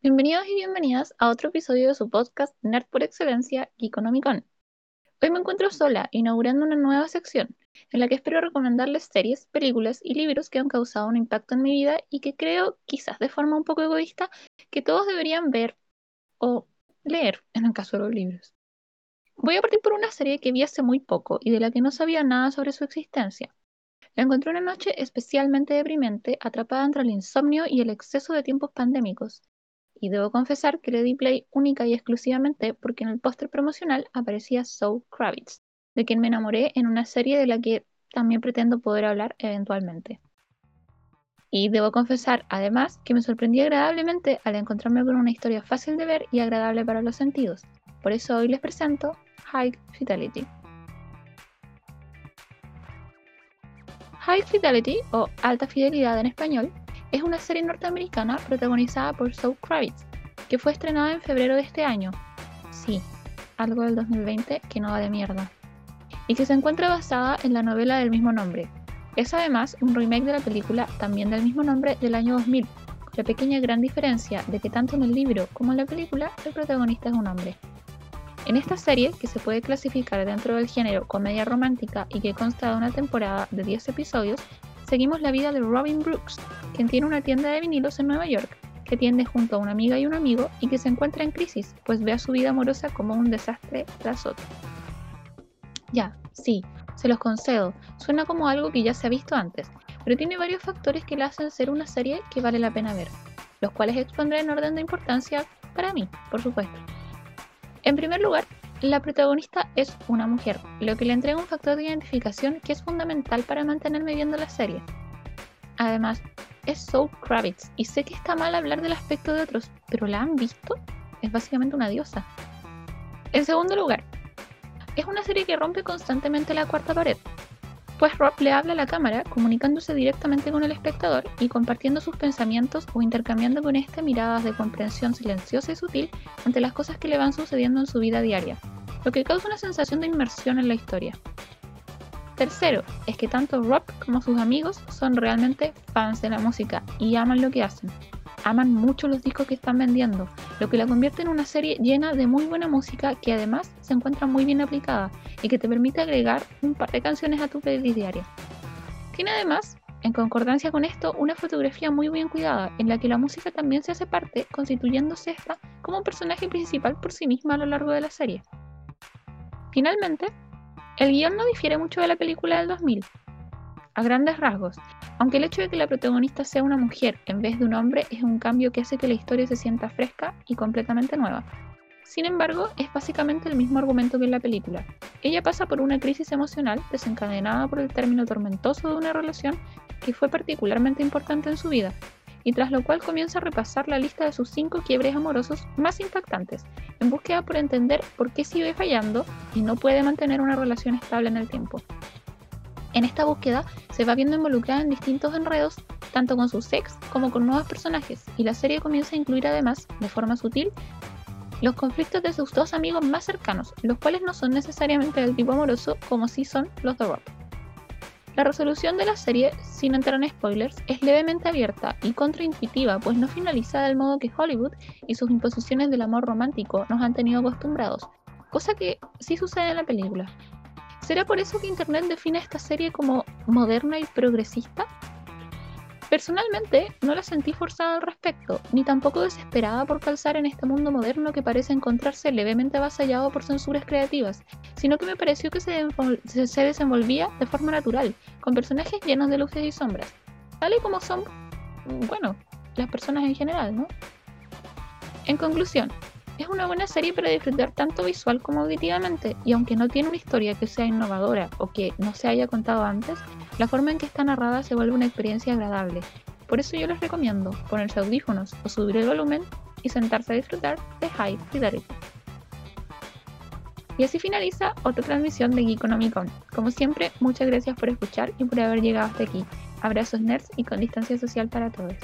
Bienvenidos y bienvenidas a otro episodio de su podcast Nerd por Excelencia, Geekonomicon. Hoy me encuentro sola, inaugurando una nueva sección, en la que espero recomendarles series, películas y libros que han causado un impacto en mi vida y que creo, quizás de forma un poco egoísta, que todos deberían ver o leer en el caso de los libros. Voy a partir por una serie que vi hace muy poco y de la que no sabía nada sobre su existencia. La encontré una noche especialmente deprimente, atrapada entre el insomnio y el exceso de tiempos pandémicos, y debo confesar que le di play única y exclusivamente porque en el póster promocional aparecía Zoe Kravitz, de quien me enamoré en una serie de la que también pretendo poder hablar eventualmente. Y debo confesar, además, que me sorprendí agradablemente al encontrarme con una historia fácil de ver y agradable para los sentidos. Por eso hoy les presento High Fidelity. High Fidelity, o Alta Fidelidad en español, es una serie norteamericana protagonizada por Zoe Kravitz, que fue estrenada en febrero de este año. Sí, algo del 2020 que no va de mierda. Y que se encuentra basada en la novela del mismo nombre. Es además un remake de la película también del mismo nombre del año 2000, con la pequeña gran diferencia de que tanto en el libro como en la película el protagonista es un hombre. En esta serie, que se puede clasificar dentro del género comedia romántica y que consta de una temporada de 10 episodios, seguimos la vida de Robin Brooks, quien tiene una tienda de vinilos en Nueva York, que tiende junto a una amiga y un amigo y que se encuentra en crisis, pues ve a su vida amorosa como un desastre tras otro. Ya, sí, se los concedo, suena como algo que ya se ha visto antes, pero tiene varios factores que la hacen ser una serie que vale la pena ver, los cuales expondré en orden de importancia para mí, por supuesto. En primer lugar, la protagonista es una mujer, lo que le entrega un factor de identificación que es fundamental para mantenerme viendo la serie. Además, es Zoe Kravitz y sé que está mal hablar del aspecto de otros, pero ¿la han visto? Es básicamente una diosa. En segundo lugar, es una serie que rompe constantemente la cuarta pared, pues Rob le habla a la cámara comunicándose directamente con el espectador y compartiendo sus pensamientos o intercambiando con este miradas de comprensión silenciosa y sutil ante las cosas que le van sucediendo en su vida diaria, lo que causa una sensación de inmersión en la historia. Tercero, es que tanto Rob como sus amigos son realmente fans de la música y aman lo que hacen. Aman mucho los discos que están vendiendo, lo que la convierte en una serie llena de muy buena música que además se encuentra muy bien aplicada y que te permite agregar un par de canciones a tu playlist diaria. Tiene además, en concordancia con esto, una fotografía muy bien cuidada, en la que la música también se hace parte, constituyéndose esta como un personaje principal por sí misma a lo largo de la serie. Finalmente, el guion no difiere mucho de la película del 2000, a grandes rasgos, aunque el hecho de que la protagonista sea una mujer en vez de un hombre es un cambio que hace que la historia se sienta fresca y completamente nueva. Sin embargo, es básicamente el mismo argumento que en la película. Ella pasa por una crisis emocional desencadenada por el término tormentoso de una relación que fue particularmente importante en su vida, y tras lo cual comienza a repasar la lista de sus cinco quiebres amorosos más impactantes, en búsqueda por entender por qué sigue fallando y no puede mantener una relación estable en el tiempo. En esta búsqueda se va viendo involucrada en distintos enredos, tanto con sus ex como con nuevos personajes, y la serie comienza a incluir además, de forma sutil, los conflictos de sus dos amigos más cercanos, los cuales no son necesariamente del tipo amoroso como sí son los de Rob. La resolución de la serie, sin entrar en spoilers, es levemente abierta y contraintuitiva, pues no finaliza del modo que Hollywood y sus imposiciones del amor romántico nos han tenido acostumbrados, cosa que sí sucede en la película. ¿Será por eso que Internet define esta serie como moderna y progresista? Personalmente no la sentí forzada al respecto, ni tampoco desesperada por calzar en este mundo moderno que parece encontrarse levemente avasallado por censuras creativas, sino que me pareció que se, se desenvolvía de forma natural, con personajes llenos de luces y sombras, tal y como son, bueno, las personas en general, ¿no? En conclusión, es una buena serie para disfrutar tanto visual como auditivamente, y aunque no tiene una historia que sea innovadora o que no se haya contado antes, la forma en que está narrada se vuelve una experiencia agradable. Por eso yo les recomiendo ponerse audífonos o subir el volumen y sentarse a disfrutar de High Fidelity. Y así finaliza otra transmisión de Geekonomicon. Como siempre, muchas gracias por escuchar y por haber llegado hasta aquí. Abrazos nerds y con distancia social para todos.